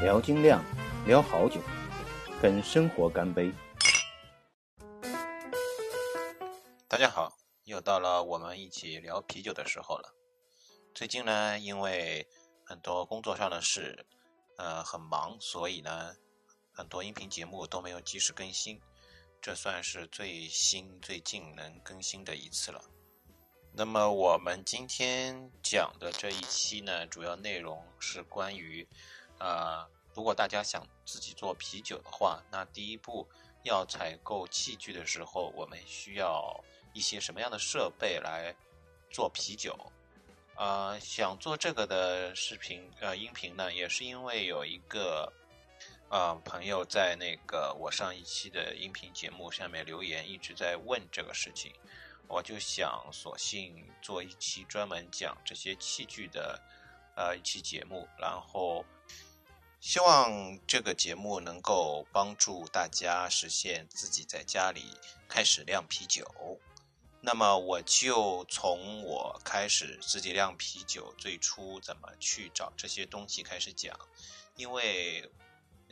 聊精酿，聊好酒，跟生活干杯。大家好，又到了我们一起聊啤酒的时候了。最近呢，因为很多工作上的事，呃，很忙，所以呢，很多音频节目都没有及时更新。这算是最新最近能更新的一次了。那么我们今天讲的这一期呢，主要内容是关于，呃，如果大家想自己做啤酒的话，那第一步要采购器具的时候，我们需要一些什么样的设备来做啤酒？呃，想做这个的视频呃音频呢，也是因为有一个。啊，朋友在那个我上一期的音频节目下面留言，一直在问这个事情，我就想索性做一期专门讲这些器具的，呃，一期节目，然后希望这个节目能够帮助大家实现自己在家里开始酿啤酒。那么我就从我开始自己酿啤酒，最初怎么去找这些东西开始讲，因为。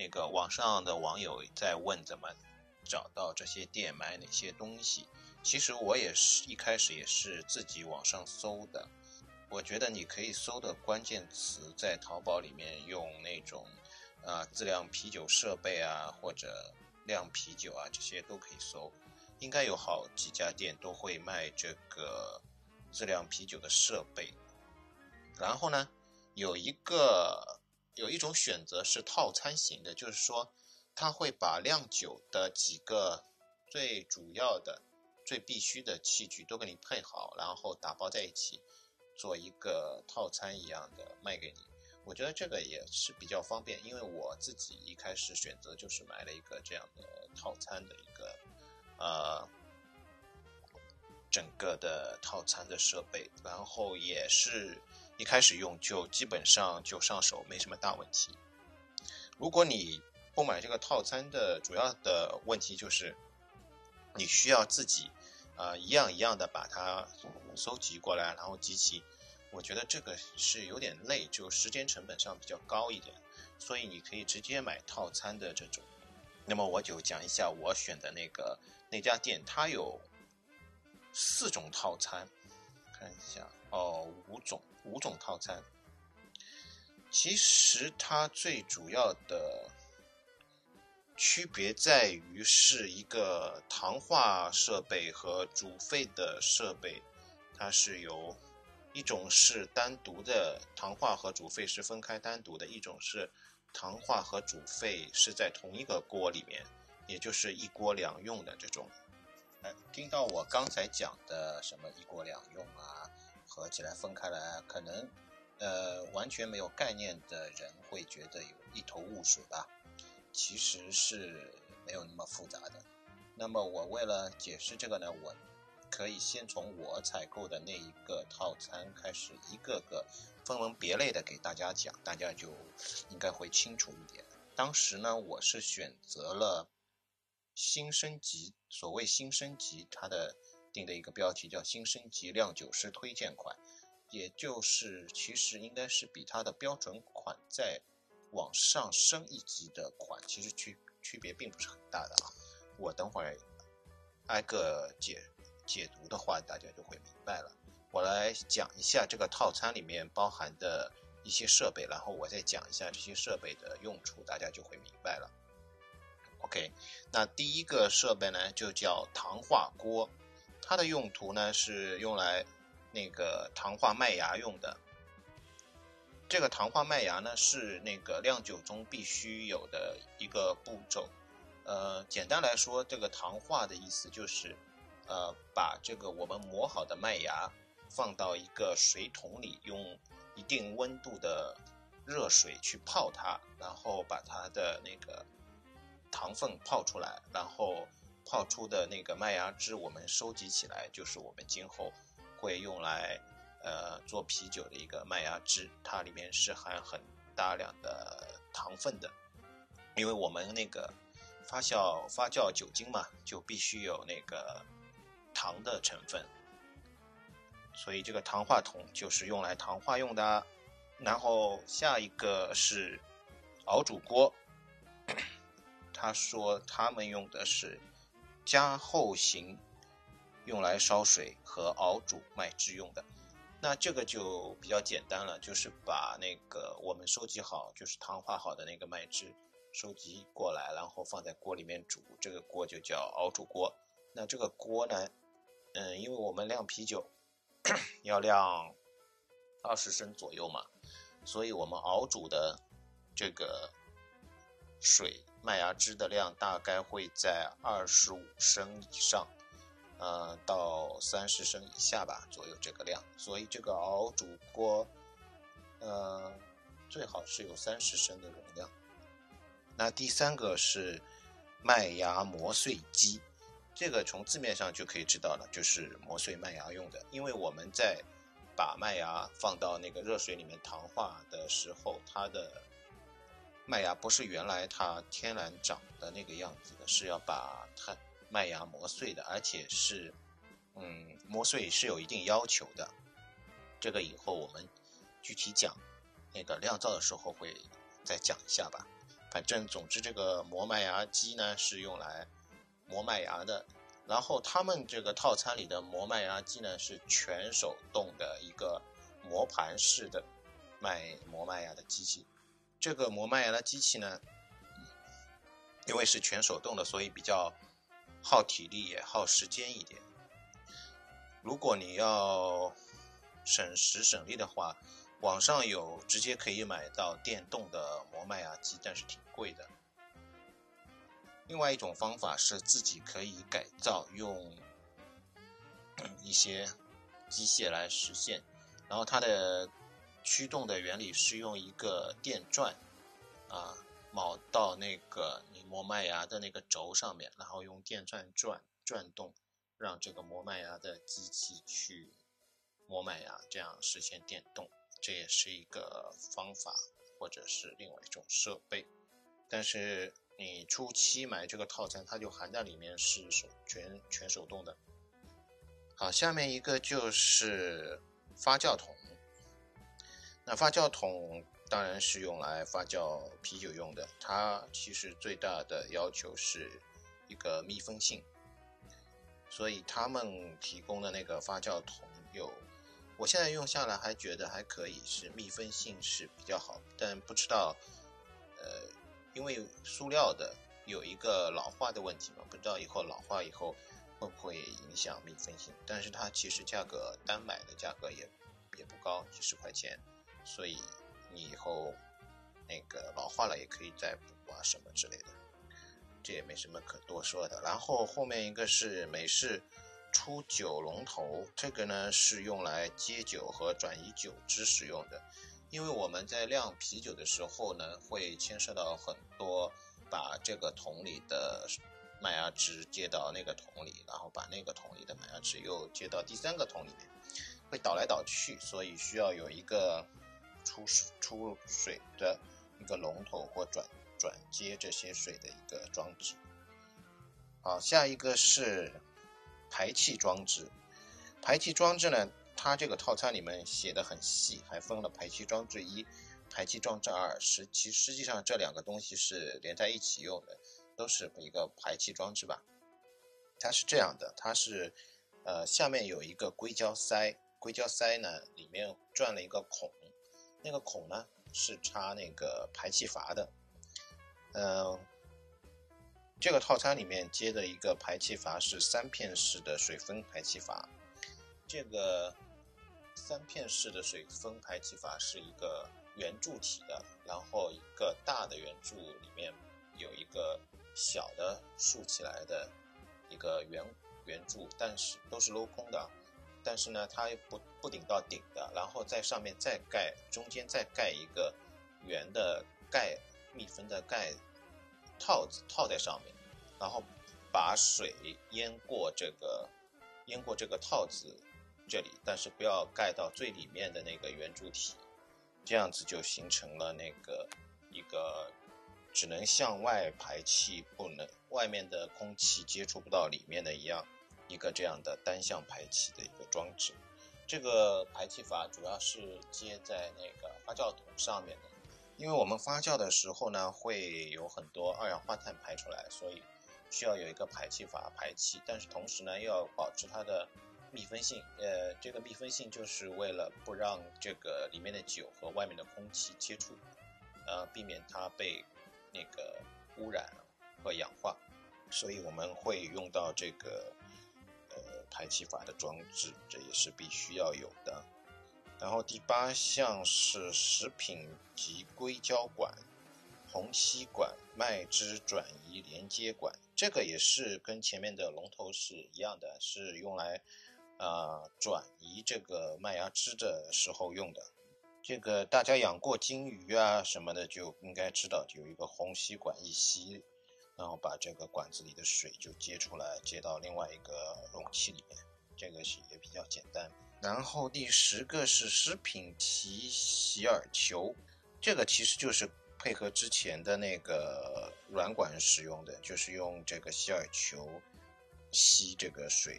那个网上的网友在问怎么找到这些店买哪些东西，其实我也是一开始也是自己网上搜的。我觉得你可以搜的关键词在淘宝里面用那种啊自酿啤酒设备啊或者酿啤酒啊这些都可以搜，应该有好几家店都会卖这个自酿啤酒的设备。然后呢，有一个。有一种选择是套餐型的，就是说，他会把酿酒的几个最主要的、最必须的器具都给你配好，然后打包在一起，做一个套餐一样的卖给你。我觉得这个也是比较方便，因为我自己一开始选择就是买了一个这样的套餐的一个呃整个的套餐的设备，然后也是。一开始用就基本上就上手，没什么大问题。如果你不买这个套餐的主要的问题就是，你需要自己啊一样一样的把它收集过来，然后集齐。我觉得这个是有点累，就时间成本上比较高一点。所以你可以直接买套餐的这种。那么我就讲一下我选的那个那家店，它有四种套餐，看一下哦，五种。五种套餐，其实它最主要的区别在于是一个糖化设备和煮沸的设备，它是由一种是单独的糖化和煮沸是分开单独的，一种是糖化和煮沸是在同一个锅里面，也就是一锅两用的这种。哎，听到我刚才讲的什么一锅两用啊？合起来分开来，可能呃完全没有概念的人会觉得有一头雾水吧。其实是没有那么复杂的。那么我为了解释这个呢，我可以先从我采购的那一个套餐开始，一个个分门别类的给大家讲，大家就应该会清楚一点。当时呢，我是选择了新升级，所谓新升级，它的。定的一个标题叫“新升级酿酒师推荐款”，也就是其实应该是比它的标准款再往上升一级的款，其实区区别并不是很大的啊。我等会儿挨个解解读的话，大家就会明白了。我来讲一下这个套餐里面包含的一些设备，然后我再讲一下这些设备的用处，大家就会明白了。OK，那第一个设备呢，就叫糖化锅。它的用途呢是用来那个糖化麦芽用的。这个糖化麦芽呢是那个酿酒中必须有的一个步骤。呃，简单来说，这个糖化的意思就是，呃，把这个我们磨好的麦芽放到一个水桶里，用一定温度的热水去泡它，然后把它的那个糖分泡出来，然后。泡出的那个麦芽汁，我们收集起来，就是我们今后会用来呃做啤酒的一个麦芽汁。它里面是含很大量的糖分的，因为我们那个发酵发酵酒精嘛，就必须有那个糖的成分，所以这个糖化桶就是用来糖化用的。然后下一个是熬煮锅，他说他们用的是加厚型，用来烧水和熬煮麦汁用的。那这个就比较简单了，就是把那个我们收集好，就是糖化好的那个麦汁收集过来，然后放在锅里面煮，这个锅就叫熬煮锅。那这个锅呢，嗯，因为我们酿啤酒 要酿二十升左右嘛，所以我们熬煮的这个水麦芽汁的量大概会在二十五升以上。呃，到三十升以下吧，左右这个量，所以这个熬煮锅，呃，最好是有三十升的容量。那第三个是麦芽磨碎机，这个从字面上就可以知道了，就是磨碎麦芽用的。因为我们在把麦芽放到那个热水里面糖化的时候，它的麦芽不是原来它天然长的那个样子的，是要把它。麦芽磨碎的，而且是，嗯，磨碎是有一定要求的。这个以后我们具体讲那个酿造的时候会再讲一下吧。反正总之，这个磨麦芽机呢是用来磨麦芽的。然后他们这个套餐里的磨麦芽机呢是全手动的一个磨盘式的麦磨麦芽的机器。这个磨麦芽的机器呢，因为是全手动的，所以比较。耗体力也耗时间一点。如果你要省时省力的话，网上有直接可以买到电动的磨麦芽机，但是挺贵的。另外一种方法是自己可以改造，用一些机械来实现。然后它的驱动的原理是用一个电钻啊。铆到那个你磨麦芽的那个轴上面，然后用电钻转转动，让这个磨麦芽的机器去磨麦芽，这样实现电动，这也是一个方法，或者是另外一种设备。但是你初期买这个套餐，它就含在里面，是手全全手动的。好，下面一个就是发酵桶，那发酵桶。当然是用来发酵啤酒用的。它其实最大的要求是一个密封性，所以他们提供的那个发酵桶有，我现在用下来还觉得还可以，是密封性是比较好。但不知道，呃，因为塑料的有一个老化的问题嘛，不知道以后老化以后会不会影响密封性。但是它其实价格单买的价格也也不高，几十块钱，所以。你以后那个老化了也可以再补啊什么之类的，这也没什么可多说的。然后后面一个是美式出酒龙头，这个呢是用来接酒和转移酒汁使用的。因为我们在酿啤酒的时候呢，会牵涉到很多把这个桶里的麦芽汁接到那个桶里，然后把那个桶里的麦芽汁又接到第三个桶里面，会倒来倒去，所以需要有一个。出出水的一个龙头或转转接这些水的一个装置。好，下一个是排气装置。排气装置呢，它这个套餐里面写的很细，还分了排气装置一、排气装置二。实其实际上这两个东西是连在一起用的，都是一个排气装置吧。它是这样的，它是呃下面有一个硅胶塞，硅胶塞呢里面转了一个孔。那个孔呢是插那个排气阀的，嗯，这个套餐里面接的一个排气阀是三片式的水分排气阀，这个三片式的水分排气阀是一个圆柱体的，然后一个大的圆柱里面有一个小的竖起来的一个圆圆柱，但是都是镂空的。但是呢，它不不顶到顶的，然后在上面再盖，中间再盖一个圆的盖密封的盖套子套在上面，然后把水淹过这个淹过这个套子这里，但是不要盖到最里面的那个圆柱体，这样子就形成了那个一个只能向外排气，不能外面的空气接触不到里面的一样。一个这样的单向排气的一个装置，这个排气阀主要是接在那个发酵桶上面的，因为我们发酵的时候呢，会有很多二氧化碳排出来，所以需要有一个排气阀排气。但是同时呢，又要保持它的密封性。呃，这个密封性就是为了不让这个里面的酒和外面的空气接触，呃，避免它被那个污染和氧化。所以我们会用到这个呃排气阀的装置，这也是必须要有的。然后第八项是食品级硅胶管、虹吸管、麦汁转移连接管，这个也是跟前面的龙头是一样的，是用来啊转移这个麦芽汁的时候用的。这个大家养过金鱼啊什么的就应该知道，有一个虹吸管一吸，然后把这个管子里的水就接出来，接到另外一个容器里面，这个是也比较简单。然后第十个是食品级洗耳球，这个其实就是配合之前的那个软管使用的，就是用这个洗耳球吸这个水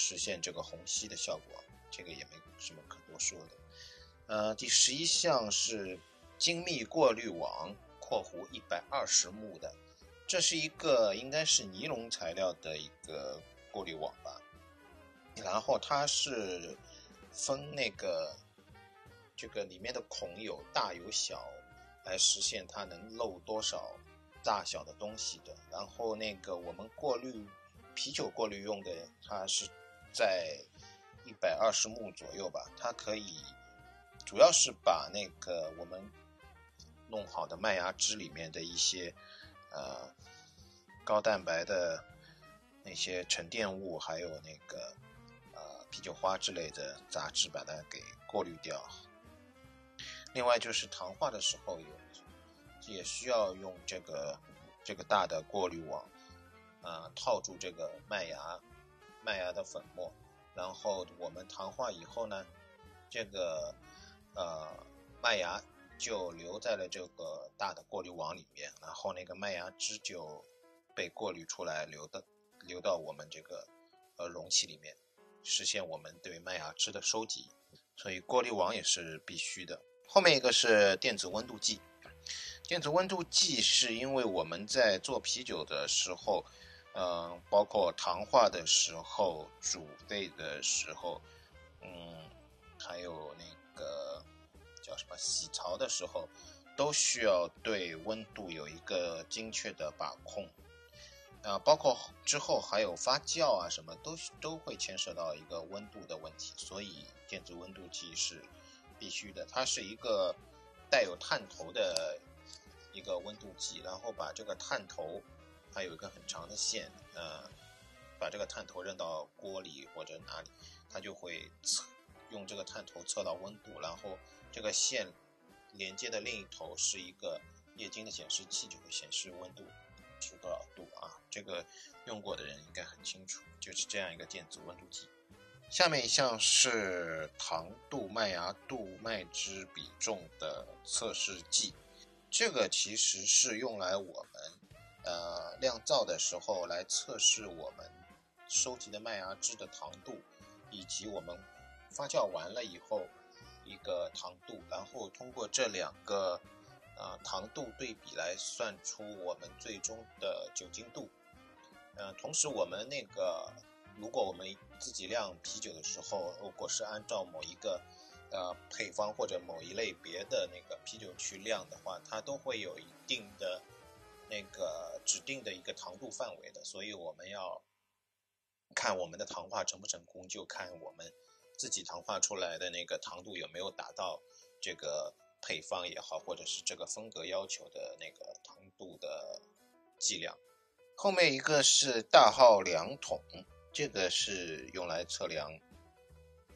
实现这个虹吸的效果，这个也没什么可多说的。呃，第十一项是精密过滤网（括弧一百二十目的），这是一个应该是尼龙材料的一个过滤网吧。然后它是分那个这个里面的孔有大有小，来实现它能漏多少大小的东西的。然后那个我们过滤啤酒过滤用的，它是在一百二十目左右吧。它可以主要是把那个我们弄好的麦芽汁里面的一些呃高蛋白的那些沉淀物，还有那个呃。啤酒花之类的杂质把它给过滤掉。另外就是糖化的时候有，也需要用这个这个大的过滤网，啊，套住这个麦芽麦芽的粉末，然后我们糖化以后呢，这个呃麦芽就留在了这个大的过滤网里面，然后那个麦芽汁就被过滤出来，流的流到我们这个呃容器里面。实现我们对麦芽汁的收集，所以过滤网也是必须的。后面一个是电子温度计，电子温度计是因为我们在做啤酒的时候，嗯，包括糖化的时候、煮沸的时候，嗯，还有那个叫什么洗槽的时候，都需要对温度有一个精确的把控。啊，包括之后还有发酵啊，什么都都会牵涉到一个温度的问题，所以电子温度计是必须的。它是一个带有探头的一个温度计，然后把这个探头它有一个很长的线，呃，把这个探头扔到锅里或者哪里，它就会测用这个探头测到温度，然后这个线连接的另一头是一个液晶的显示器，就会显示温度。是多少度啊？这个用过的人应该很清楚，就是这样一个电子温度计。下面一项是糖度、麦芽度、麦汁比重的测试剂，这个其实是用来我呃酿造的时候来测试我们收集的麦芽汁的糖度，以及我们发酵完了以后一个糖度，然后通过这两个。啊，糖度对比来算出我们最终的酒精度。嗯，同时我们那个，如果我们自己酿啤酒的时候，如果是按照某一个呃配方或者某一类别的那个啤酒去酿的话，它都会有一定的那个指定的一个糖度范围的。所以我们要看我们的糖化成不成功，就看我们自己糖化出来的那个糖度有没有达到这个。配方也好，或者是这个风格要求的那个糖度的计量。后面一个是大号量筒，这个是用来测量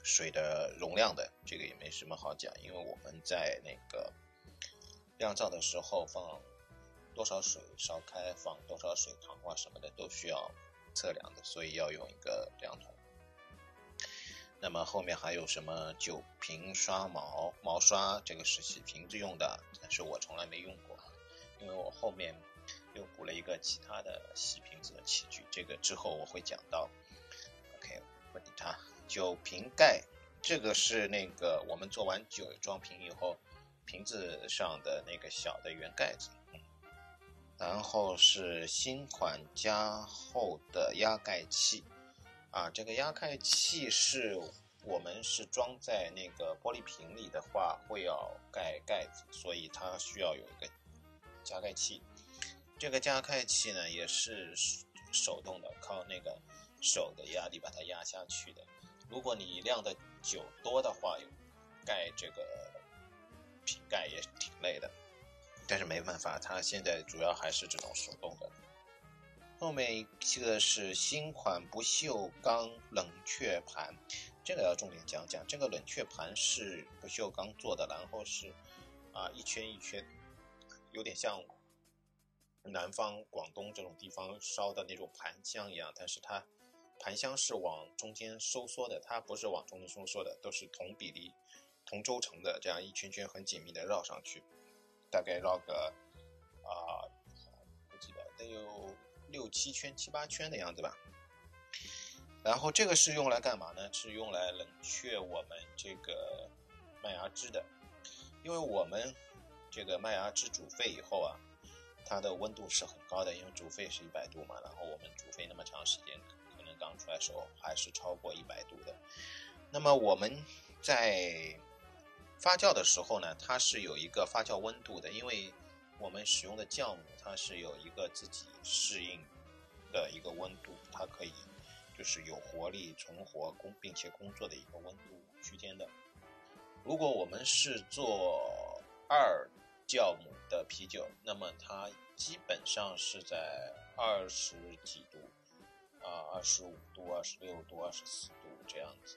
水的容量的。这个也没什么好讲，因为我们在那个酿造的时候放多少水烧开，放多少水糖化什么的都需要测量的，所以要用一个量筒。那么后面还有什么酒瓶刷毛毛刷？这个是洗瓶子用的，但是我从来没用过，因为我后面又补了一个其他的洗瓶子的器具，这个之后我会讲到。OK，不理它。酒瓶盖，这个是那个我们做完酒装瓶以后，瓶子上的那个小的圆盖子，然后是新款加厚的压盖器，啊，这个压盖器是我们是装在那个玻璃瓶里的话，会要盖盖子，所以它需要有一个加盖器。这个加盖器呢，也是手动的，靠那个手的压力把它压下去的。如果你晾的久多的话，盖这个瓶盖也挺累的。但是没办法，它现在主要还是这种手动的。后面一个是新款不锈钢冷却盘，这个要重点讲讲。这个冷却盘是不锈钢做的，然后是啊一圈一圈，有点像南方广东这种地方烧的那种盘香一样，但是它盘香是往中间收缩的，它不是往中间收缩的，都是同比例、同轴承的，这样一圈圈很紧密的绕上去。大概绕个啊，不记得得有六七圈、七八圈的样子吧。然后这个是用来干嘛呢？是用来冷却我们这个麦芽汁的。因为我们这个麦芽汁煮沸以后啊，它的温度是很高的，因为煮沸是一百度嘛。然后我们煮沸那么长时间，可能刚出来时候还是超过一百度的。那么我们在发酵的时候呢，它是有一个发酵温度的，因为我们使用的酵母它是有一个自己适应的一个温度，它可以就是有活力、存活工并且工作的一个温度区间的。如果我们是做二酵母的啤酒，那么它基本上是在二十几度啊，二十五度、二十六度、二十四度这样子。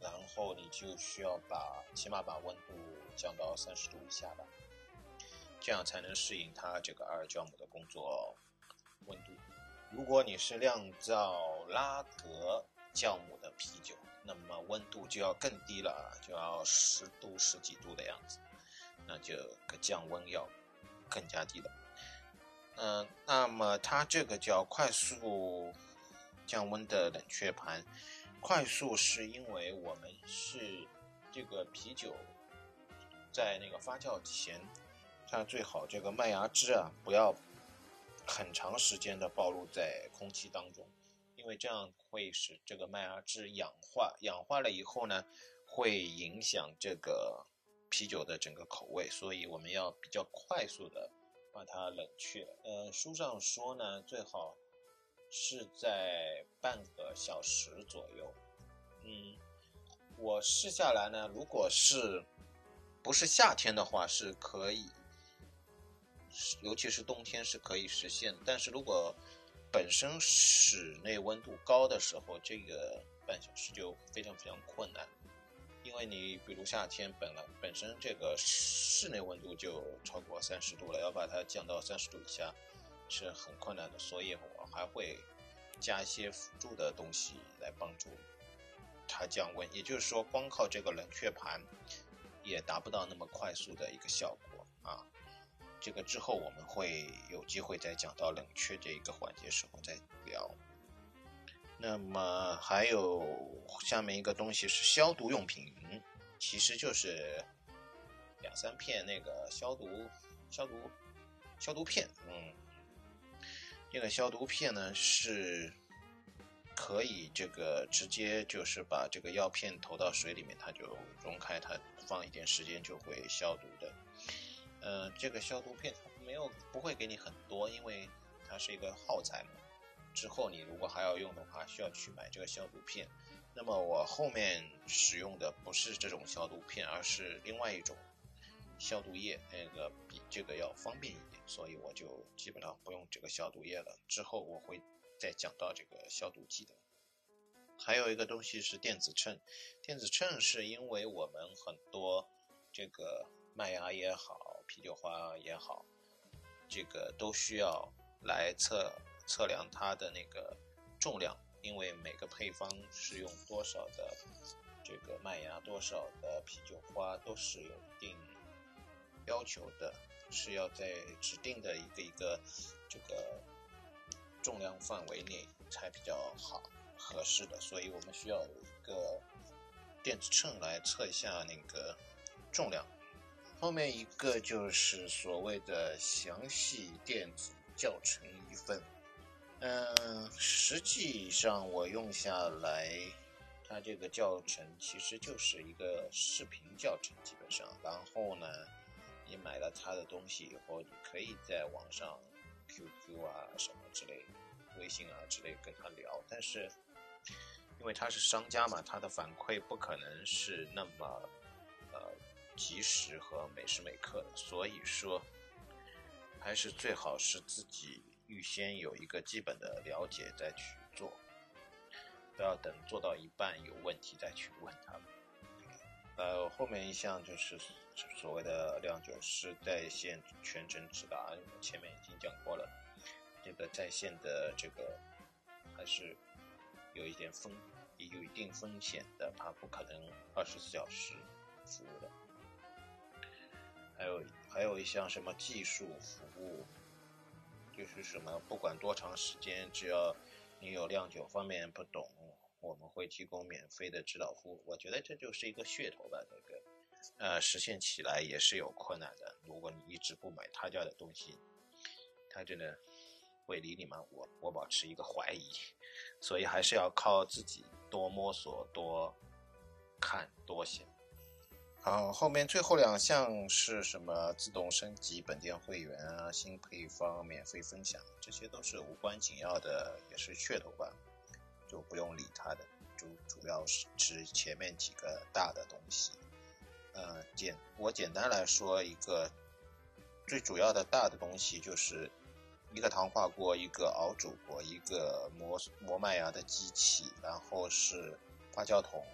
然后你就需要把起码把温度降到三十度以下吧，这样才能适应它这个二酵母的工作温度。如果你是酿造拉格酵母的啤酒，那么温度就要更低了，就要十度十几度的样子，那就可降温要更加低了。嗯，那么它这个叫快速降温的冷却盘。快速是因为我们是这个啤酒在那个发酵前，它最好这个麦芽汁啊不要很长时间的暴露在空气当中，因为这样会使这个麦芽汁氧化，氧化了以后呢，会影响这个啤酒的整个口味，所以我们要比较快速的把它冷却。呃，书上说呢，最好。是在半个小时左右，嗯，我试下来呢，如果是不是夏天的话是可以，尤其是冬天是可以实现。但是如果本身室内温度高的时候，这个半小时就非常非常困难，因为你比如夏天本来本身这个室内温度就超过三十度了，要把它降到三十度以下。是很困难的，所以我还会加一些辅助的东西来帮助它降温。也就是说，光靠这个冷却盘也达不到那么快速的一个效果啊。这个之后我们会有机会再讲到冷却这一个环节时候再聊。那么还有下面一个东西是消毒用品，其实就是两三片那个消毒消毒消毒片，嗯。这个消毒片呢是可以这个直接就是把这个药片投到水里面，它就溶开，它放一点时间就会消毒的。呃，这个消毒片它没有不会给你很多，因为它是一个耗材嘛。之后你如果还要用的话，需要去买这个消毒片。那么我后面使用的不是这种消毒片，而是另外一种。消毒液那个比这个要方便一点，所以我就基本上不用这个消毒液了。之后我会再讲到这个消毒剂的。还有一个东西是电子秤，电子秤是因为我们很多这个麦芽也好，啤酒花也好，这个都需要来测测量它的那个重量，因为每个配方是用多少的这个麦芽，多少的啤酒花都是有一定。要求的是要在指定的一个一个这个重量范围内才比较好合适的，所以我们需要有一个电子秤来测一下那个重量。后面一个就是所谓的详细电子教程一份。嗯，实际上我用下来，它这个教程其实就是一个视频教程，基本上。然后呢，你买了他的东西以后，你可以在网上 QQ 啊什么之类、微信啊之类跟他聊。但是因为他是商家嘛，他的反馈不可能是那么呃及时和每时每刻的，所以说还是最好是自己。预先有一个基本的了解再去做，不要等做到一半有问题再去问他们。呃，后面一项就是所谓的酿酒师在线全程指导，前面已经讲过了，这个在线的这个还是有一点风，也有一定风险的，它不可能二十四小时服务的。还有还有一项什么技术服务。就是什么，不管多长时间，只要你有酿酒方面不懂，我们会提供免费的指导服务。我觉得这就是一个噱头吧，这个，呃，实现起来也是有困难的。如果你一直不买他家的东西，他真的会理你吗？我我保持一个怀疑，所以还是要靠自己多摸索、多看、多想。好，后面最后两项是什么？自动升级本店会员啊，新配方免费分享，这些都是无关紧要的，也是噱头吧，就不用理它的。主主要是指前面几个大的东西。呃，简我简单来说，一个最主要的大的东西就是一个糖化锅，一个熬煮锅，一个磨磨麦芽的机器，然后是发酵桶。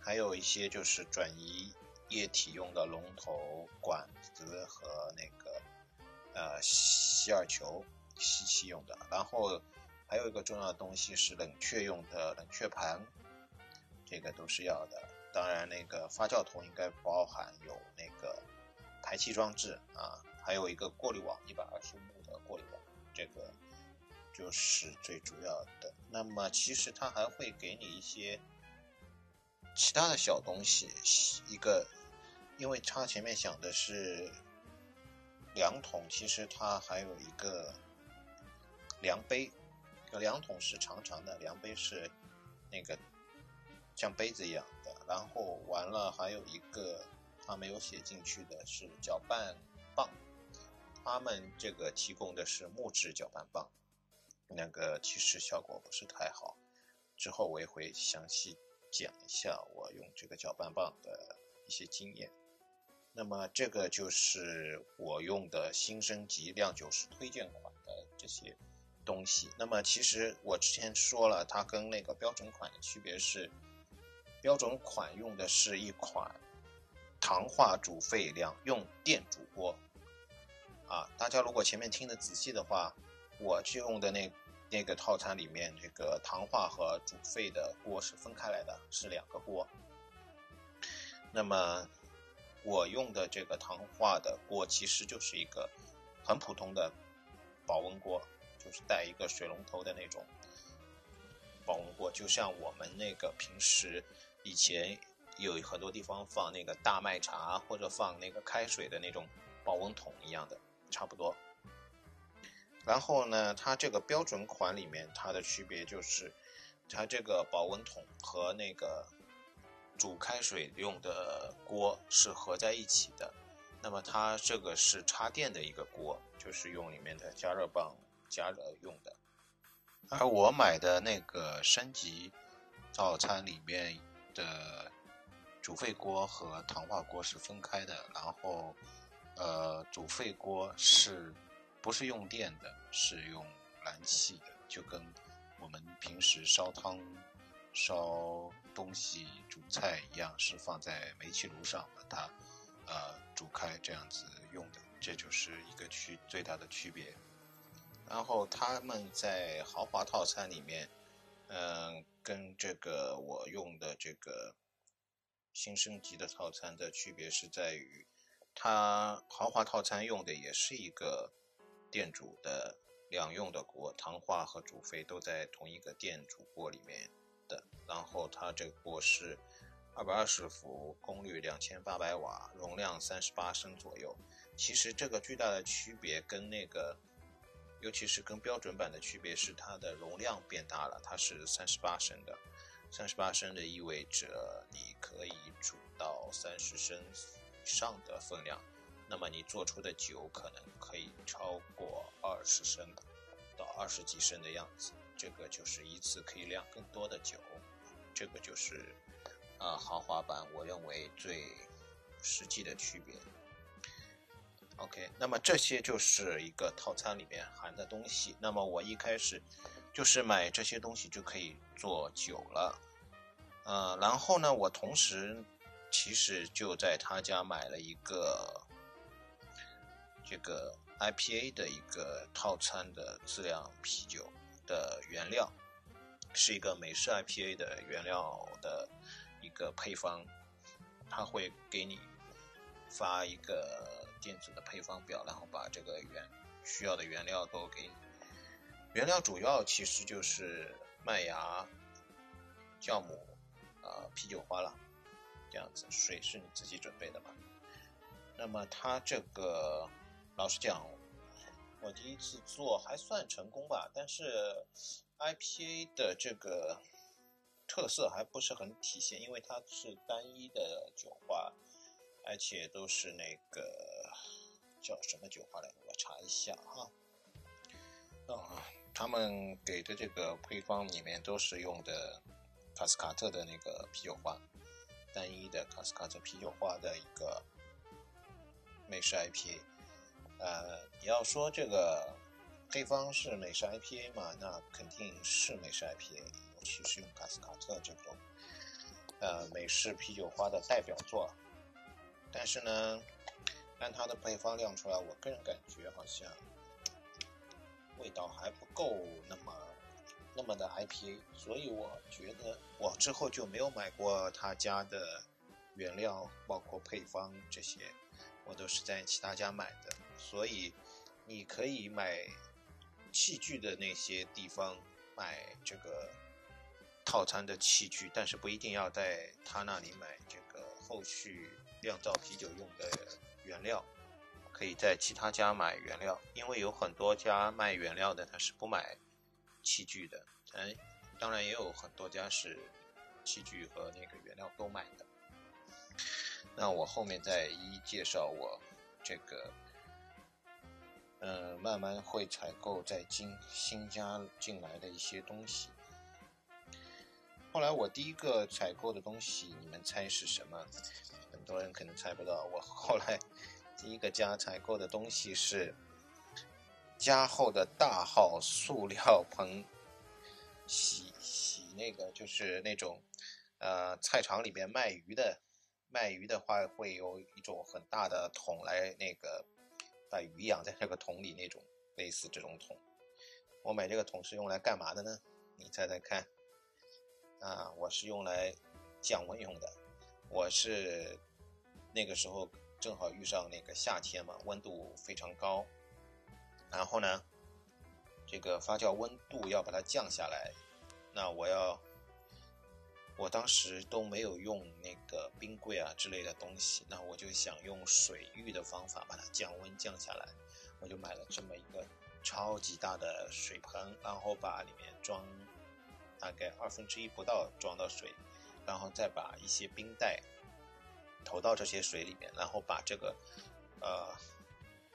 还有一些就是转移液体用的龙头、管子和那个呃吸耳球吸气用的，然后还有一个重要的东西是冷却用的冷却盘，这个都是要的。当然，那个发酵桶应该包含有那个排气装置啊，还有一个过滤网，一百二十五的过滤网，这个就是最主要的。那么其实它还会给你一些。其他的小东西，一个，因为它前面想的是量筒，其实它还有一个量杯，量桶是长长的，量杯是那个像杯子一样的。然后完了还有一个他没有写进去的是搅拌棒，他们这个提供的是木质搅拌棒，那个其实效果不是太好，之后我也会详细。讲一下我用这个搅拌棒的一些经验。那么这个就是我用的新升级酿酒师推荐款的这些东西。那么其实我之前说了，它跟那个标准款的区别是，标准款用的是一款糖化煮沸两用电煮锅。啊，大家如果前面听的仔细的话，我就用的那。那个套餐里面，这个糖化和煮沸的锅是分开来的，是两个锅。那么我用的这个糖化的锅其实就是一个很普通的保温锅，就是带一个水龙头的那种保温锅，就像我们那个平时以前有很多地方放那个大麦茶或者放那个开水的那种保温桶一样的，差不多。然后呢，它这个标准款里面，它的区别就是，它这个保温桶和那个煮开水用的锅是合在一起的。那么它这个是插电的一个锅，就是用里面的加热棒加热用的。而我买的那个升级套餐里面的煮沸锅和糖化锅是分开的，然后呃，煮沸锅是。不是用电的，是用燃气的，就跟我们平时烧汤、烧东西、煮菜一样，是放在煤气炉上把它呃煮开这样子用的，这就是一个区最大的区别。然后他们在豪华套餐里面，嗯，跟这个我用的这个新升级的套餐的区别是在于，它豪华套餐用的也是一个。电煮的两用的锅，糖化和煮沸都在同一个电煮锅里面的。然后它这个锅是二百二十伏，功率两千八百瓦，容量三十八升左右。其实这个巨大的区别跟那个，尤其是跟标准版的区别是它的容量变大了，它是三十八升的。三十八升的意味着你可以煮到三十升以上的分量，那么你做出的酒可能可以超过二十升到二十几升的样子。这个就是一次可以酿更多的酒，这个就是啊豪华版我认为最实际的区别。OK，那么这些就是一个套餐里面含的东西。那么我一开始就是买这些东西就可以做酒了，呃，然后呢，我同时其实就在他家买了一个这个 IPA 的一个套餐的自量啤酒的原料，是一个美式 IPA 的原料的一个配方，他会给你发一个。电子的配方表，然后把这个原需要的原料都给你。原料主要其实就是麦芽、酵母、啊啤酒花了，这样子。水是你自己准备的嘛？那么它这个，老实讲，我第一次做还算成功吧。但是 IPA 的这个特色还不是很体现，因为它是单一的酒花。而且都是那个叫什么酒花来着？我查一下哈。啊，他们给的这个配方里面都是用的卡斯卡特的那个啤酒花，单一的卡斯卡特啤酒花的一个美式 IPA。呃，你要说这个配方是美式 IPA 嘛？那肯定是美式 IPA，尤其是用卡斯卡特这种呃美式啤酒花的代表作。但是呢，按它的配方量出来，我个人感觉好像味道还不够那么那么的 IPA，所以我觉得我之后就没有买过他家的原料，包括配方这些，我都是在其他家买的。所以你可以买器具的那些地方买这个套餐的器具，但是不一定要在他那里买这个后续。酿造啤酒用的原料，可以在其他家买原料，因为有很多家卖原料的他是不买器具的，嗯，当然也有很多家是器具和那个原料都买的。那我后面再一一介绍我这个，嗯，慢慢会采购在新新家进来的一些东西。后来我第一个采购的东西，你们猜是什么？很多人可能猜不到，我后来第一个家采购的东西是加厚的大号塑料盆，洗洗那个就是那种呃菜场里边卖鱼的，卖鱼的话会有一种很大的桶来那个把鱼养在这个桶里那种类似这种桶。我买这个桶是用来干嘛的呢？你猜猜看？啊，我是用来降温用的，我是。那个时候正好遇上那个夏天嘛，温度非常高。然后呢，这个发酵温度要把它降下来，那我要，我当时都没有用那个冰柜啊之类的东西，那我就想用水浴的方法把它降温降下来。我就买了这么一个超级大的水盆，然后把里面装大概二分之一不到装到水，然后再把一些冰袋。投到这些水里面，然后把这个呃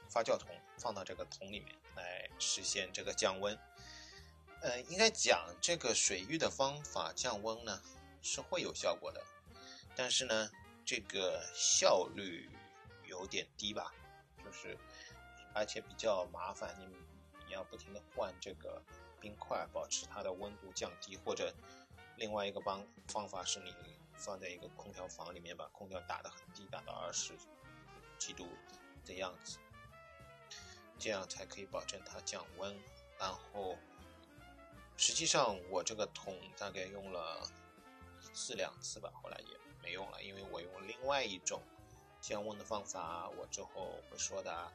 发酵桶放到这个桶里面来实现这个降温。呃，应该讲这个水浴的方法降温呢是会有效果的，但是呢这个效率有点低吧，就是而且比较麻烦，你你要不停的换这个冰块，保持它的温度降低，或者另外一个方方法是你。放在一个空调房里面，把空调打得很低，打到二十几度的样子，这样才可以保证它降温。然后，实际上我这个桶大概用了一次两次吧，后来也没用了，因为我用另外一种降温的方法，我之后会说的。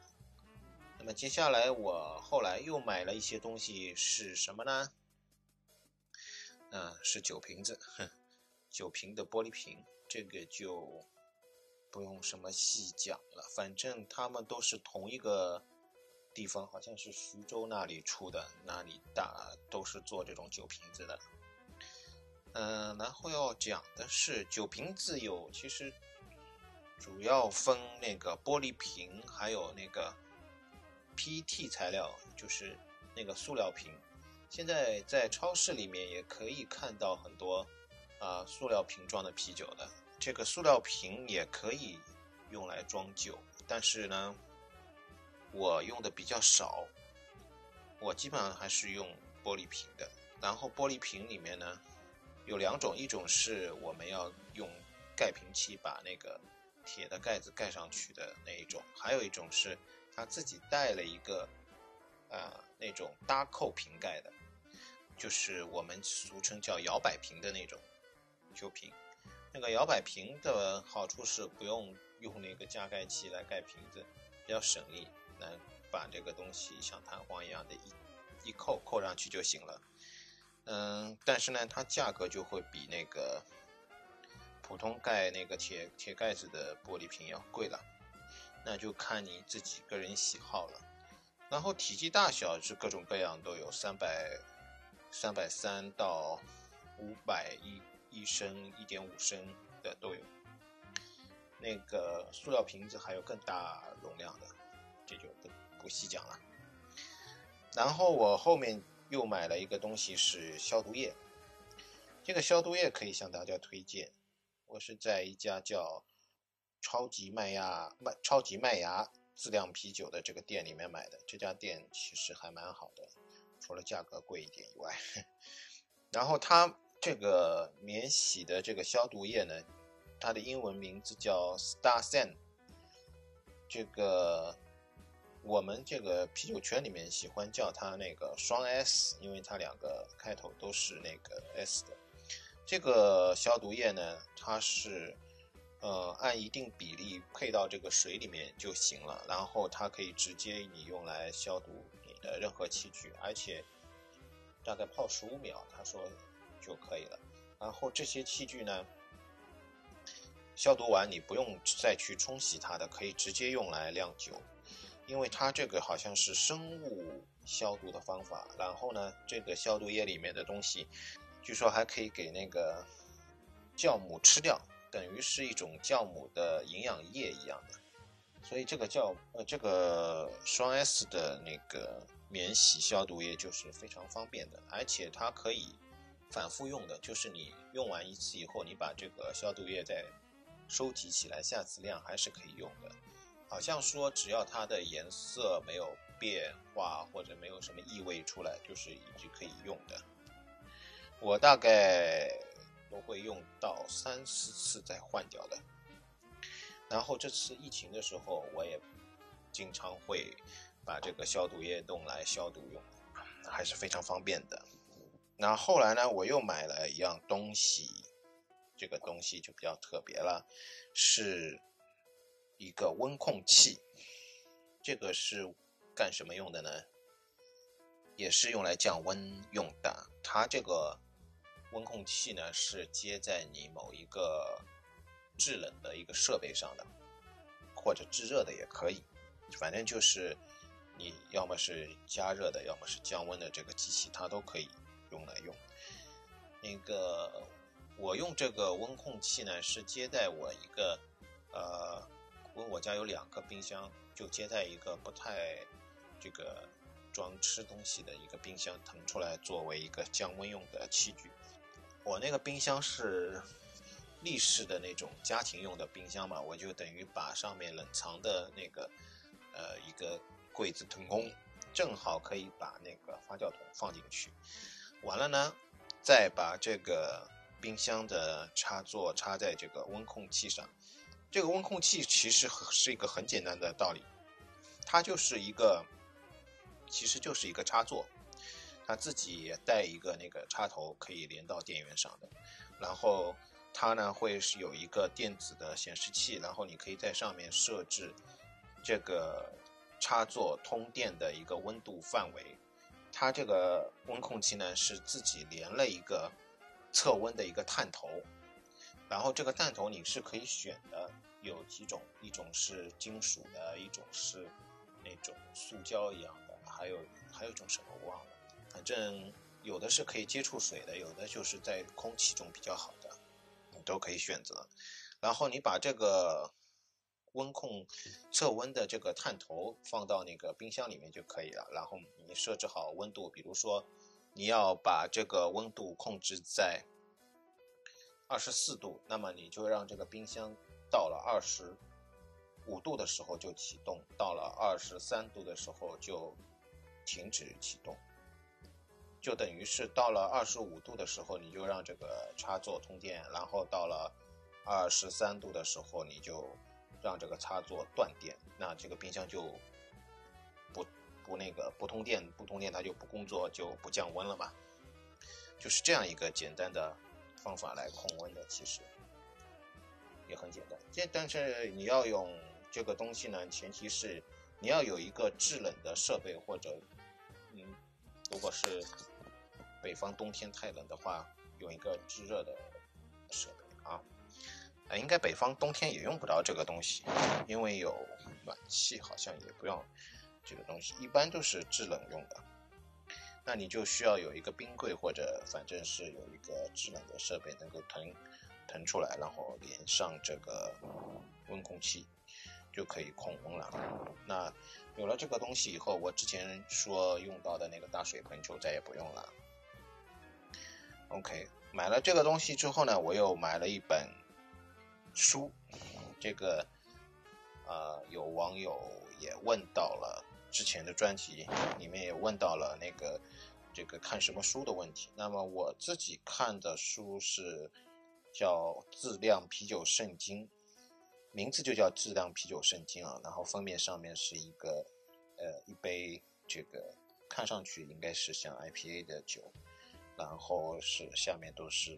那么接下来我后来又买了一些东西，是什么呢？嗯，是酒瓶子。酒瓶的玻璃瓶，这个就不用什么细讲了，反正他们都是同一个地方，好像是徐州那里出的，那里大都是做这种酒瓶子的。嗯，然后要讲的是酒瓶子有，其实主要分那个玻璃瓶，还有那个 PET 材料，就是那个塑料瓶。现在在超市里面也可以看到很多啊塑料瓶装的啤酒的。这个塑料瓶也可以用来装酒，但是呢，我用的比较少，我基本上还是用玻璃瓶的。然后玻璃瓶里面呢。有两种，一种是我们要用盖瓶器把那个铁的盖子盖上去的那一种，还有一种是它自己带了一个啊那种搭扣瓶盖的，就是我们俗称叫摇摆瓶的那种酒瓶。那个摇摆瓶的好处是不用用那个加盖器来盖瓶子，比较省力，能把这个东西像弹簧一样的一一扣扣上去就行了。嗯，但是呢，它价格就会比那个普通盖那个铁铁盖子的玻璃瓶要贵了，那就看你自己个人喜好了。然后体积大小是各种各样都有，三百三百三到五百一一升、一点五升的都有。那个塑料瓶子还有更大容量的，这就不不细讲了。然后我后面。又买了一个东西是消毒液，这个消毒液可以向大家推荐。我是在一家叫超级麦芽麦超级麦芽自酿啤酒的这个店里面买的。这家店其实还蛮好的，除了价格贵一点以外。然后它这个免洗的这个消毒液呢，它的英文名字叫 Star Sen，这个。我们这个啤酒圈里面喜欢叫它那个双 S，因为它两个开头都是那个 S 的。这个消毒液呢，它是呃按一定比例配到这个水里面就行了，然后它可以直接你用来消毒你的任何器具，而且大概泡十五秒，他说就可以了。然后这些器具呢，消毒完你不用再去冲洗它的，可以直接用来酿酒。因为它这个好像是生物消毒的方法，然后呢，这个消毒液里面的东西，据说还可以给那个酵母吃掉，等于是一种酵母的营养液一样的。所以这个酵呃这个双 S 的那个免洗消毒液就是非常方便的，而且它可以反复用的，就是你用完一次以后，你把这个消毒液再收集起来，下次量还是可以用的。好像说，只要它的颜色没有变化或者没有什么异味出来，就是一直可以用的。我大概都会用到三四次再换掉的。然后这次疫情的时候，我也经常会把这个消毒液用来消毒用，还是非常方便的。那后来呢，我又买了一样东西，这个东西就比较特别了，是。一个温控器，这个是干什么用的呢？也是用来降温用的。它这个温控器呢，是接在你某一个制冷的一个设备上的，或者制热的也可以。反正就是你要么是加热的，要么是降温的，这个机器它都可以用来用。那个我用这个温控器呢，是接在我一个呃。因为我家有两个冰箱，就接在一个不太这个装吃东西的一个冰箱腾出来，作为一个降温用的器具。我那个冰箱是立式的那种家庭用的冰箱嘛，我就等于把上面冷藏的那个呃一个柜子腾空，正好可以把那个发酵桶放进去。完了呢，再把这个冰箱的插座插在这个温控器上。这个温控器其实是一个很简单的道理，它就是一个，其实就是一个插座，它自己也带一个那个插头，可以连到电源上的。然后它呢会是有一个电子的显示器，然后你可以在上面设置这个插座通电的一个温度范围。它这个温控器呢是自己连了一个测温的一个探头。然后这个探头你是可以选的，有几种，一种是金属的，一种是那种塑胶一样的，还有还有一种什么我忘了，反正有的是可以接触水的，有的就是在空气中比较好的，你都可以选择。然后你把这个温控测温的这个探头放到那个冰箱里面就可以了，然后你设置好温度，比如说你要把这个温度控制在。二十四度，那么你就让这个冰箱到了二十五度的时候就启动，到了二十三度的时候就停止启动，就等于是到了二十五度的时候你就让这个插座通电，然后到了二十三度的时候你就让这个插座断电，那这个冰箱就不不那个不通电，不通电它就不工作，就不降温了嘛，就是这样一个简单的。方法来控温的其实也很简单，这但是你要用这个东西呢，前提是你要有一个制冷的设备，或者嗯，如果是北方冬天太冷的话，用一个制热的设备啊。啊，应该北方冬天也用不着这个东西，因为有暖气，好像也不用这个东西，一般都是制冷用的。那你就需要有一个冰柜，或者反正是有一个制冷的设备，能够腾腾出来，然后连上这个温控器，就可以控温了。那有了这个东西以后，我之前说用到的那个大水盆就再也不用了。OK，买了这个东西之后呢，我又买了一本书。这个呃，有网友也问到了。之前的专题里面也问到了那个这个看什么书的问题。那么我自己看的书是叫《自酿啤酒圣经》，名字就叫《自酿啤酒圣经》啊。然后封面上面是一个呃一杯这个看上去应该是像 IPA 的酒，然后是下面都是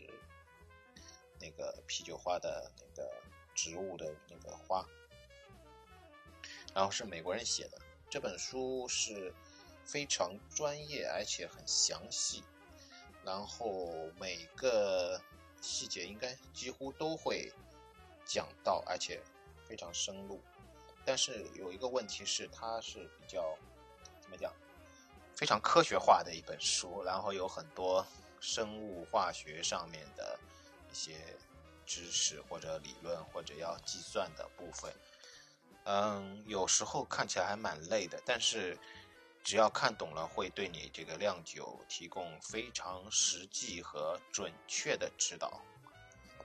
那个啤酒花的那个植物的那个花，然后是美国人写的。这本书是非常专业，而且很详细，然后每个细节应该几乎都会讲到，而且非常深入。但是有一个问题是，它是比较怎么讲，非常科学化的一本书，然后有很多生物化学上面的一些知识或者理论或者要计算的部分。嗯，有时候看起来还蛮累的，但是只要看懂了，会对你这个酿酒提供非常实际和准确的指导。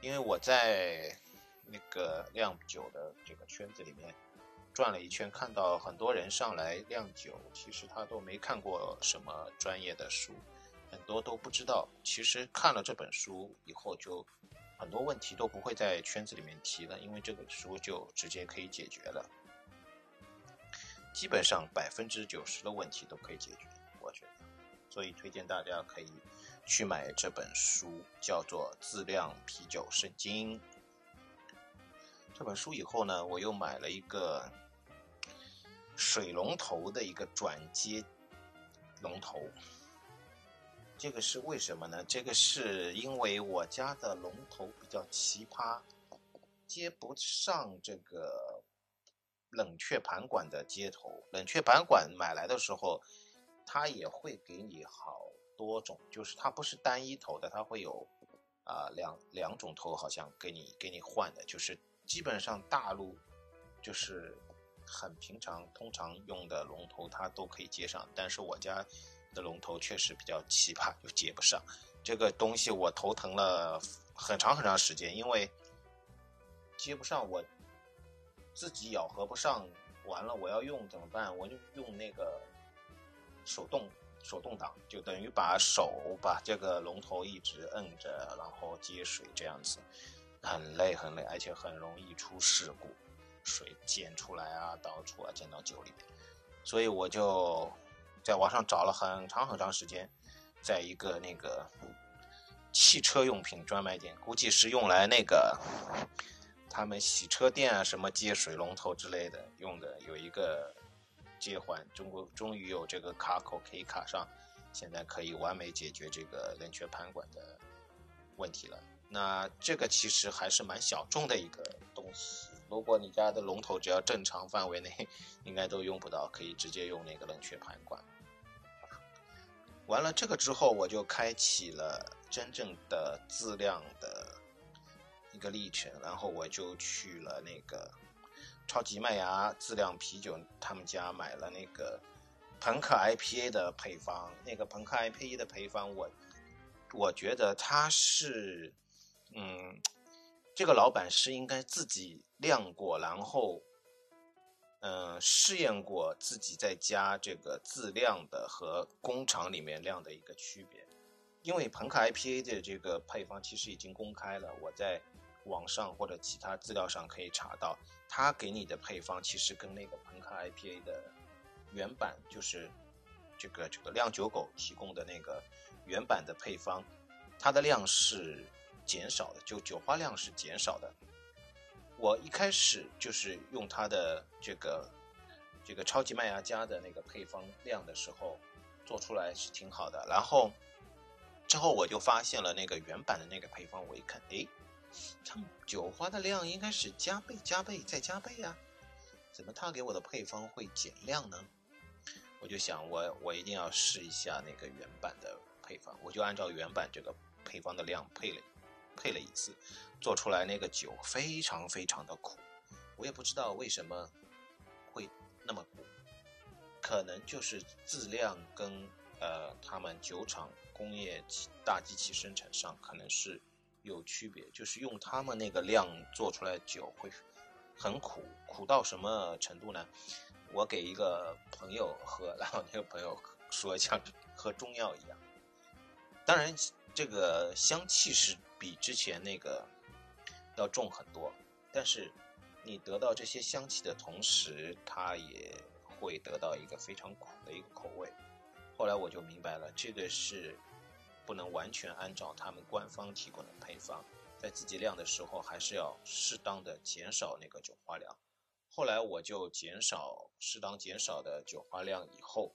因为我在那个酿酒的这个圈子里面转了一圈，看到很多人上来酿酒，其实他都没看过什么专业的书，很多都不知道。其实看了这本书以后就。很多问题都不会在圈子里面提了，因为这本书就直接可以解决了。基本上百分之九十的问题都可以解决，我觉得，所以推荐大家可以去买这本书，叫做《自酿啤酒圣经》。这本书以后呢，我又买了一个水龙头的一个转接龙头。这个是为什么呢？这个是因为我家的龙头比较奇葩，接不上这个冷却盘管的接头。冷却盘管买来的时候，它也会给你好多种，就是它不是单一头的，它会有啊两两种头，好像给你给你换的。就是基本上大陆就是很平常、通常用的龙头，它都可以接上，但是我家。的龙头确实比较奇葩，就接不上。这个东西我头疼了很长很长时间，因为接不上，我自己咬合不上。完了，我要用怎么办？我就用那个手动手动挡，就等于把手把这个龙头一直摁着，然后接水这样子，很累很累，而且很容易出事故，水溅出来啊，到处啊溅到酒里面，所以我就。在网上找了很长很长时间，在一个那个汽车用品专卖店，估计是用来那个他们洗车店啊什么接水龙头之类的用的，有一个接环，中国终于有这个卡口可以卡上，现在可以完美解决这个冷却盘管的问题了。那这个其实还是蛮小众的一个东西。如果你家的龙头只要正常范围内，应该都用不到，可以直接用那个冷却盘管。完了这个之后，我就开启了真正的自酿的一个历程，然后我就去了那个超级麦芽自酿啤酒他们家买了那个朋克 IPA 的配方。那个朋克 IPA 的配方，我我觉得它是，嗯，这个老板是应该自己酿过，然后。嗯，试验过自己在家这个自酿的和工厂里面酿的一个区别，因为朋克 IPA 的这个配方其实已经公开了，我在网上或者其他资料上可以查到，他给你的配方其实跟那个朋克 IPA 的原版，就是这个这个酿酒狗提供的那个原版的配方，它的量是减少的，就酒花量是减少的。我一开始就是用它的这个这个超级麦芽家的那个配方量的时候，做出来是挺好的。然后之后我就发现了那个原版的那个配方，我一看，诶，它酒花的量应该是加倍、加倍再加倍啊，怎么他给我的配方会减量呢？我就想，我我一定要试一下那个原版的配方，我就按照原版这个配方的量配了。配了一次，做出来那个酒非常非常的苦，我也不知道为什么会那么苦，可能就是质量跟呃他们酒厂工业大机器生产上可能是有区别，就是用他们那个量做出来酒会很苦，苦到什么程度呢？我给一个朋友喝，然后那个朋友说像喝中药一样，当然这个香气是。比之前那个要重很多，但是你得到这些香气的同时，它也会得到一个非常苦的一个口味。后来我就明白了，这个是不能完全按照他们官方提供的配方，在自己酿的时候还是要适当的减少那个酒花量。后来我就减少适当减少的酒花量以后，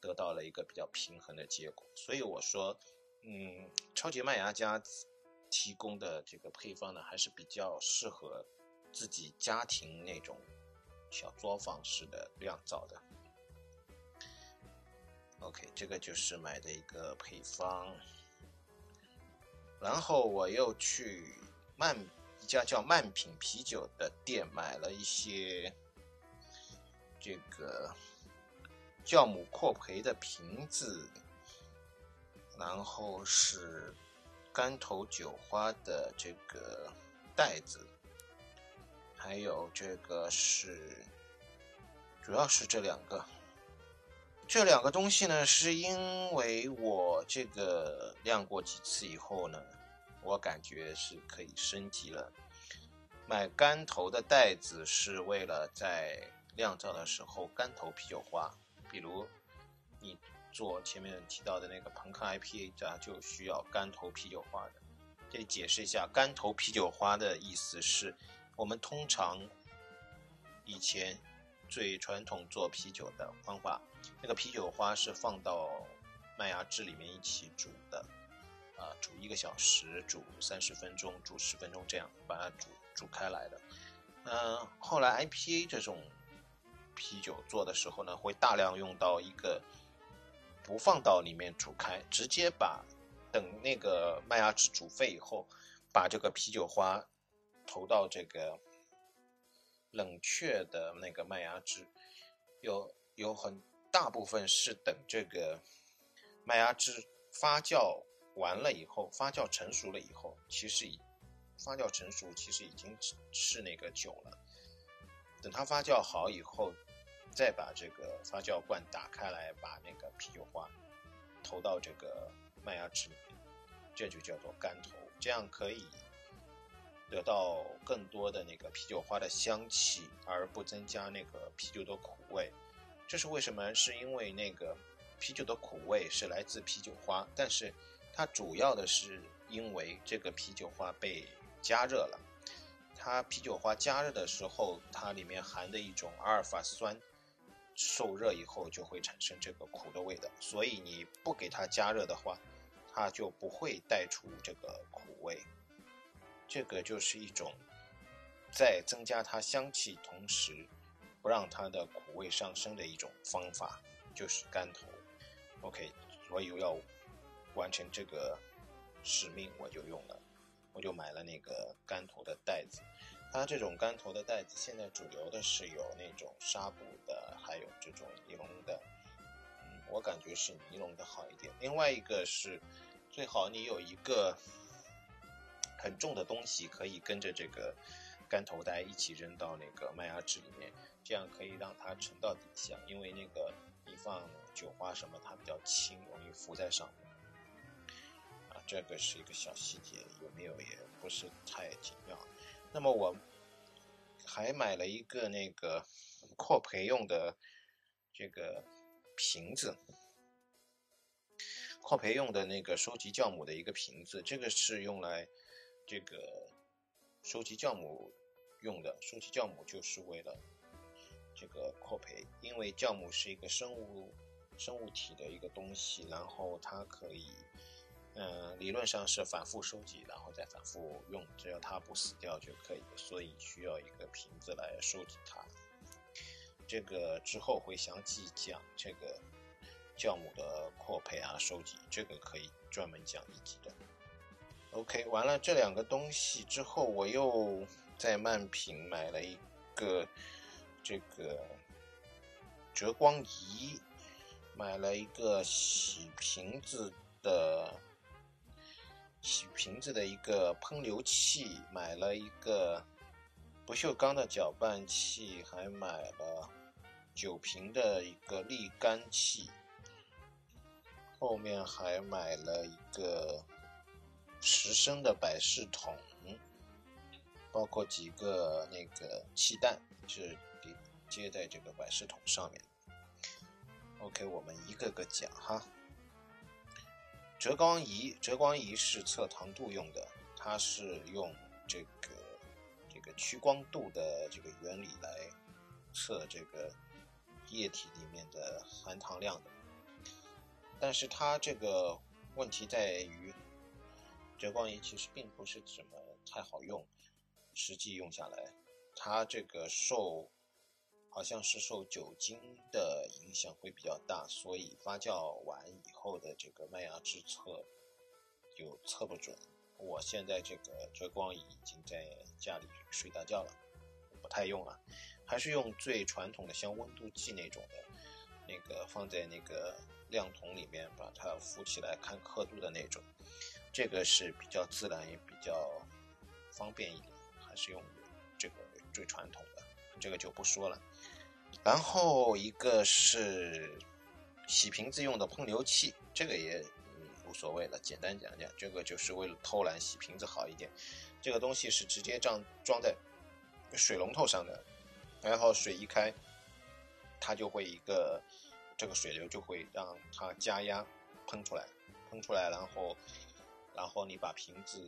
得到了一个比较平衡的结果。所以我说，嗯，超级麦芽家。提供的这个配方呢，还是比较适合自己家庭那种小作坊式的酿造的。OK，这个就是买的一个配方。然后我又去慢一家叫慢品啤酒的店买了一些这个酵母扩培的瓶子，然后是。干头酒花的这个袋子，还有这个是，主要是这两个。这两个东西呢，是因为我这个晾过几次以后呢，我感觉是可以升级了。买干头的袋子是为了在酿造的时候干头啤酒花，比如你。做前面提到的那个朋克 IPA，它就需要干头啤酒花的。这里解释一下，干头啤酒花的意思是，我们通常以前最传统做啤酒的方法，那个啤酒花是放到麦芽汁里面一起煮的，啊，煮一个小时，煮三十分钟，煮十分钟，这样把它煮煮开来的。嗯，后来 IPA 这种啤酒做的时候呢，会大量用到一个。不放到里面煮开，直接把等那个麦芽汁煮沸以后，把这个啤酒花投到这个冷却的那个麦芽汁，有有很大部分是等这个麦芽汁发酵完了以后，发酵成熟了以后，其实已发酵成熟，其实已经是那个酒了。等它发酵好以后。再把这个发酵罐打开来，把那个啤酒花投到这个麦芽汁里面，这就叫做干投。这样可以得到更多的那个啤酒花的香气，而不增加那个啤酒的苦味。这是为什么？是因为那个啤酒的苦味是来自啤酒花，但是它主要的是因为这个啤酒花被加热了。它啤酒花加热的时候，它里面含的一种阿尔法酸。受热以后就会产生这个苦的味道，所以你不给它加热的话，它就不会带出这个苦味。这个就是一种在增加它香气同时不让它的苦味上升的一种方法，就是干头。OK，所以要完成这个使命，我就用了，我就买了那个干头的袋子。它这种干头的袋子，现在主流的是有那种纱布，还有这种尼龙的。嗯，我感觉是尼龙的好一点。另外一个是，最好你有一个很重的东西，可以跟着这个干头袋一起扔到那个麦芽汁里面，这样可以让它沉到底下。因为那个你放酒花什么，它比较轻，容易浮在上面。啊，这个是一个小细节，有没有也不是太紧要。那么我还买了一个那个扩培用的这个瓶子，扩培用的那个收集酵母的一个瓶子，这个是用来这个收集酵母用的。收集酵母就是为了这个扩培，因为酵母是一个生物生物体的一个东西，然后它可以。嗯，理论上是反复收集，然后再反复用，只要它不死掉就可以。所以需要一个瓶子来收集它。这个之后会详细讲这个酵母的扩培啊，收集这个可以专门讲一集的。OK，完了这两个东西之后，我又在漫品买了一个这个折光仪，买了一个洗瓶子的。洗瓶子的一个喷流器，买了一个不锈钢的搅拌器，还买了酒瓶的一个沥干器，后面还买了一个十升的百事桶，包括几个那个气弹，是接在这个百事桶上面。OK，我们一个个讲哈。折光仪，折光仪是测糖度用的，它是用这个这个屈光度的这个原理来测这个液体里面的含糖量的。但是它这个问题在于，折光仪其实并不是怎么太好用，实际用下来，它这个受。好像是受酒精的影响会比较大，所以发酵完以后的这个麦芽汁测就测不准。我现在这个遮光仪已经在家里睡大觉了，不太用了，还是用最传统的像温度计那种的，那个放在那个量筒里面把它浮起来看刻度的那种，这个是比较自然也比较方便一点，还是用这个最传统的，这个就不说了。然后一个是洗瓶子用的喷流器，这个也无所谓了，简单讲讲，这个就是为了偷懒洗瓶子好一点。这个东西是直接装装在水龙头上的，然后水一开，它就会一个这个水流就会让它加压喷出来，喷出来，然后然后你把瓶子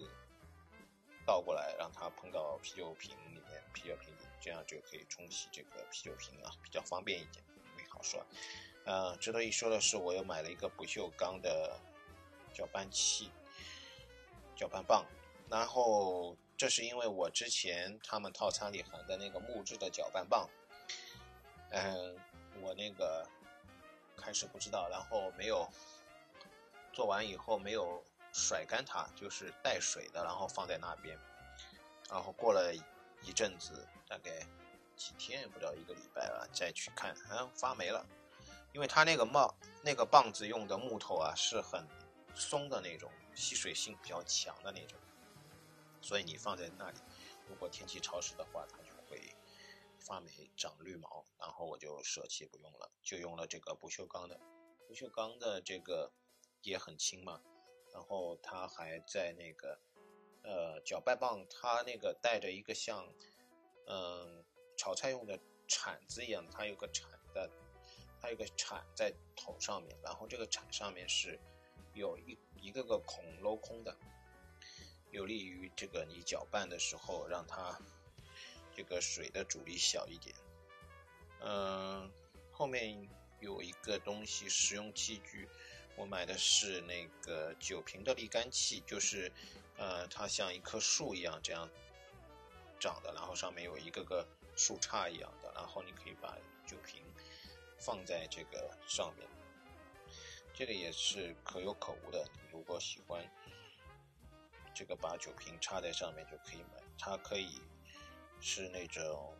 倒过来，让它喷到啤酒瓶里面，啤酒瓶。这样就可以冲洗这个啤酒瓶啊，比较方便一点，没好说。呃，值得一说的是，我又买了一个不锈钢的搅拌器、搅拌棒。然后，这是因为我之前他们套餐里含的那个木质的搅拌棒，嗯，我那个开始不知道，然后没有做完以后没有甩干它，就是带水的，然后放在那边，然后过了一阵子。大概几天也不到一个礼拜了，再去看，啊，发霉了，因为它那个帽那个棒子用的木头啊是很松的那种，吸水性比较强的那种，所以你放在那里，如果天气潮湿的话，它就会发霉长绿毛。然后我就舍弃不用了，就用了这个不锈钢的，不锈钢的这个也很轻嘛，然后它还在那个呃搅拌棒，它那个带着一个像。嗯，炒菜用的铲子一样，它有个铲的，它有个铲在头上面，然后这个铲上面是有一一个个孔镂空的，有利于这个你搅拌的时候让它这个水的阻力小一点。嗯，后面有一个东西实用器具，我买的是那个酒瓶的沥干器，就是呃，它像一棵树一样这样长的，然后上面有一个个树杈一样的，然后你可以把酒瓶放在这个上面，这个也是可有可无的。你如果喜欢这个把酒瓶插在上面就可以买，它可以是那种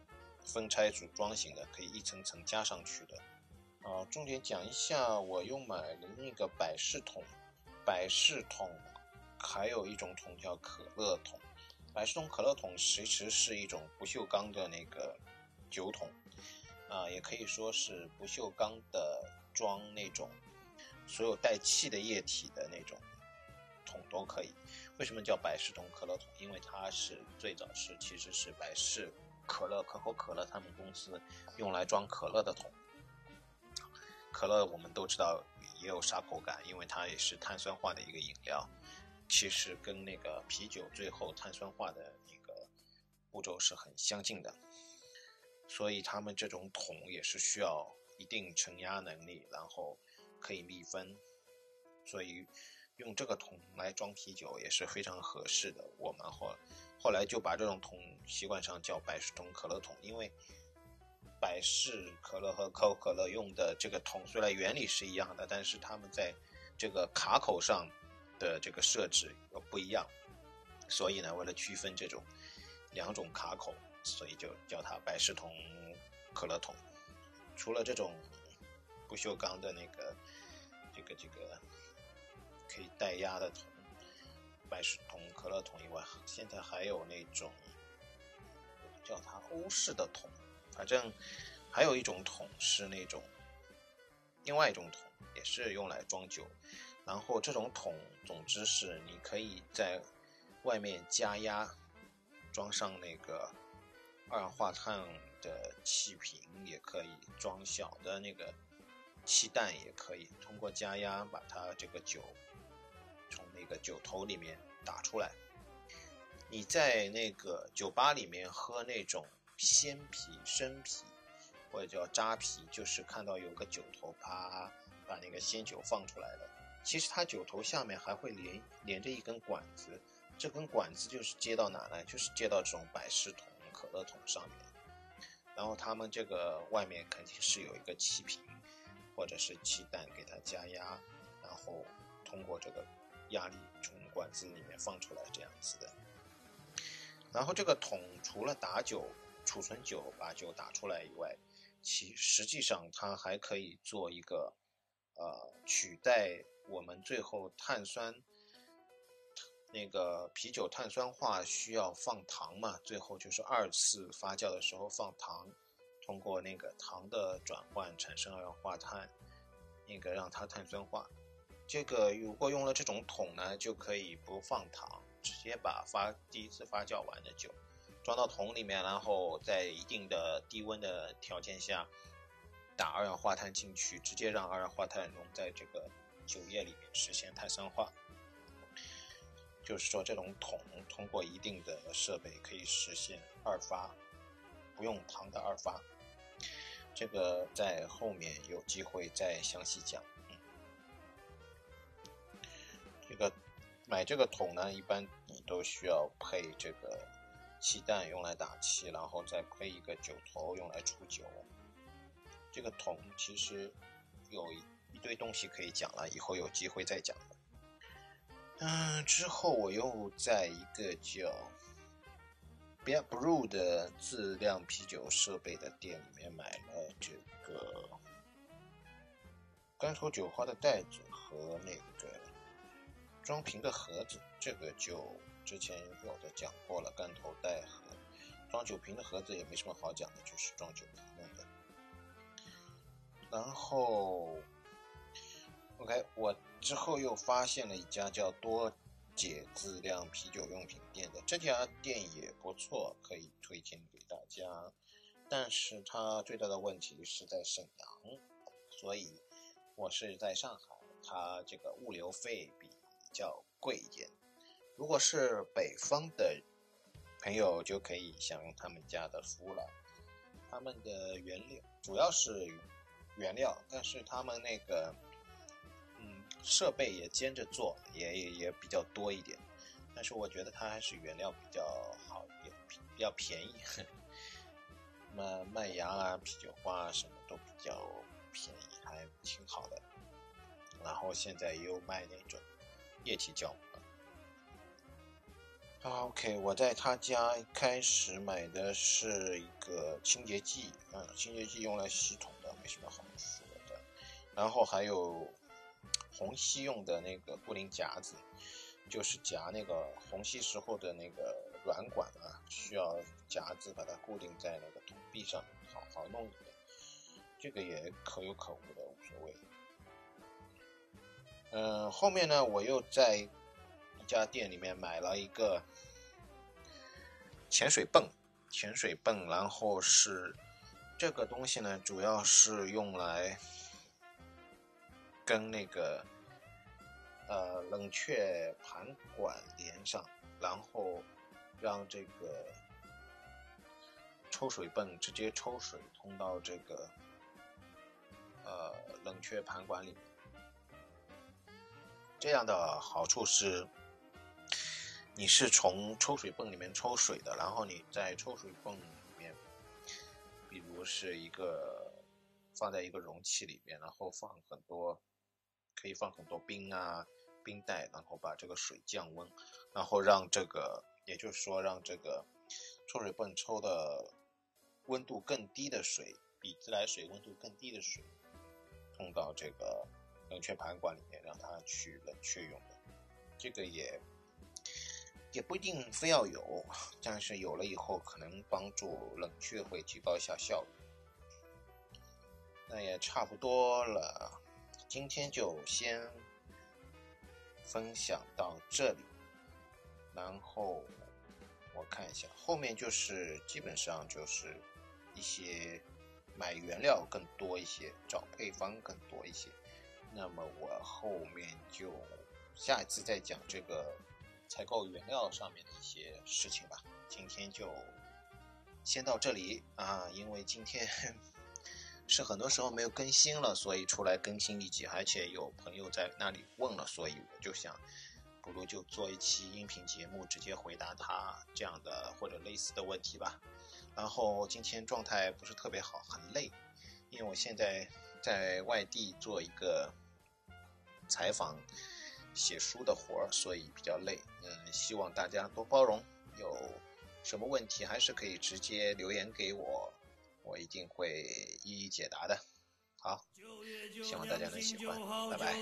分拆组装型的，可以一层层加上去的。啊，重点讲一下，我又买了那个百事桶，百事桶。还有一种桶叫可乐桶，百事通可乐桶其实是一种不锈钢的那个酒桶，啊，也可以说是不锈钢的装那种所有带气的液体的那种桶都可以。为什么叫百事通可乐桶？因为它是最早是其实是百事可乐可口可乐他们公司用来装可乐的桶。可乐我们都知道也有沙口感，因为它也是碳酸化的一个饮料。其实跟那个啤酒最后碳酸化的那个步骤是很相近的，所以他们这种桶也是需要一定承压能力，然后可以密封，所以用这个桶来装啤酒也是非常合适的。我们后后来就把这种桶习惯上叫百事桶可乐桶，因为百事可乐和可口可乐用的这个桶虽然原理是一样的，但是他们在这个卡口上。的这个设置又不一样，所以呢，为了区分这种两种卡口，所以就叫它百事桶可乐桶。除了这种不锈钢的那个这个这个可以带压的桶百事桶可乐桶以外，现在还有那种叫它欧式的桶，反正还有一种桶是那种另外一种桶，也是用来装酒。然后这种桶，总之是你可以在外面加压，装上那个二氧化碳的气瓶，也可以装小的那个气弹，也可以通过加压把它这个酒从那个酒头里面打出来。你在那个酒吧里面喝那种鲜啤、生啤或者叫扎啤，就是看到有个酒头，啪把那个鲜酒放出来了。其实它酒头下面还会连连着一根管子，这根管子就是接到哪呢？就是接到这种百事桶、可乐桶上面。然后他们这个外面肯定是有一个气瓶或者是气弹给它加压，然后通过这个压力从管子里面放出来这样子的。然后这个桶除了打酒、储存酒、把酒打出来以外，其实际上它还可以做一个呃取代。我们最后碳酸，那个啤酒碳酸化需要放糖嘛？最后就是二次发酵的时候放糖，通过那个糖的转换产生二氧化碳，那个让它碳酸化。这个如果用了这种桶呢，就可以不放糖，直接把发第一次发酵完的酒装到桶里面，然后在一定的低温的条件下打二氧化碳进去，直接让二氧化碳溶在这个。酒液里面实现碳酸化，就是说这种桶通过一定的设备可以实现二发，不用糖的二发。这个在后面有机会再详细讲。这个买这个桶呢，一般你都需要配这个气弹用来打气，然后再配一个酒头用来出酒。这个桶其实有一。一堆东西可以讲了，以后有机会再讲。嗯，之后我又在一个叫 Beer Brew 的自酿啤酒设备的店里面买了这个干头酒花的袋子和那个装瓶的盒子。这个就之前有的讲过了，干头袋和装酒瓶的盒子也没什么好讲的，就是装酒瓶的。然后。OK，我之后又发现了一家叫多姐自酿啤酒用品店的，这家店也不错，可以推荐给大家。但是它最大的问题是在沈阳，所以我是在上海，它这个物流费比较贵一点。如果是北方的朋友，就可以享用他们家的服务了。他们的原料主要是原料，但是他们那个。嗯设备也兼着做，也也也比较多一点。但是我觉得它还是原料比较好一点，比较便宜。麦麦芽啊、啤酒花啊，什么都比较便宜，还挺好的。然后现在也有卖那种液体酵母。啊，OK，我在他家开始买的是一个清洁剂，嗯，清洁剂用来洗桶，什么好说的。然后还有虹吸用的那个固定夹子。就是夹那个虹吸时候的那个软管啊，需要夹子把它固定在那个桶壁上，好好弄一点。这个也可有可无的，无所谓。嗯，后面呢，我又在一家店里面买了一个潜水泵，潜水泵，然后是这个东西呢，主要是用来跟那个。呃，冷却盘管连上，然后让这个抽水泵直接抽水通到这个呃冷却盘管里面。这样的好处是，你是从抽水泵里面抽水的，然后你在抽水泵是一个放在一个容器里面，然后放很多，可以放很多冰啊。冰袋，然后把这个水降温，然后让这个，也就是说，让这个抽水泵抽的温度更低的水，比自来水温度更低的水，通到这个冷却盘管里面，让它去冷却用的。这个也也不一定非要有，但是有了以后，可能帮助冷却会提高一下效率。那也差不多了，今天就先。分享到这里，然后我看一下后面就是基本上就是一些买原料更多一些，找配方更多一些。那么我后面就下一次再讲这个采购原料上面的一些事情吧。今天就先到这里啊，因为今天。是很多时候没有更新了，所以出来更新一集，而且有朋友在那里问了，所以我就想，不如就做一期音频节目，直接回答他这样的或者类似的问题吧。然后今天状态不是特别好，很累，因为我现在在外地做一个采访、写书的活儿，所以比较累。嗯，希望大家多包容，有什么问题还是可以直接留言给我。我一定会一一解答的。好，希望大家能喜欢，拜拜。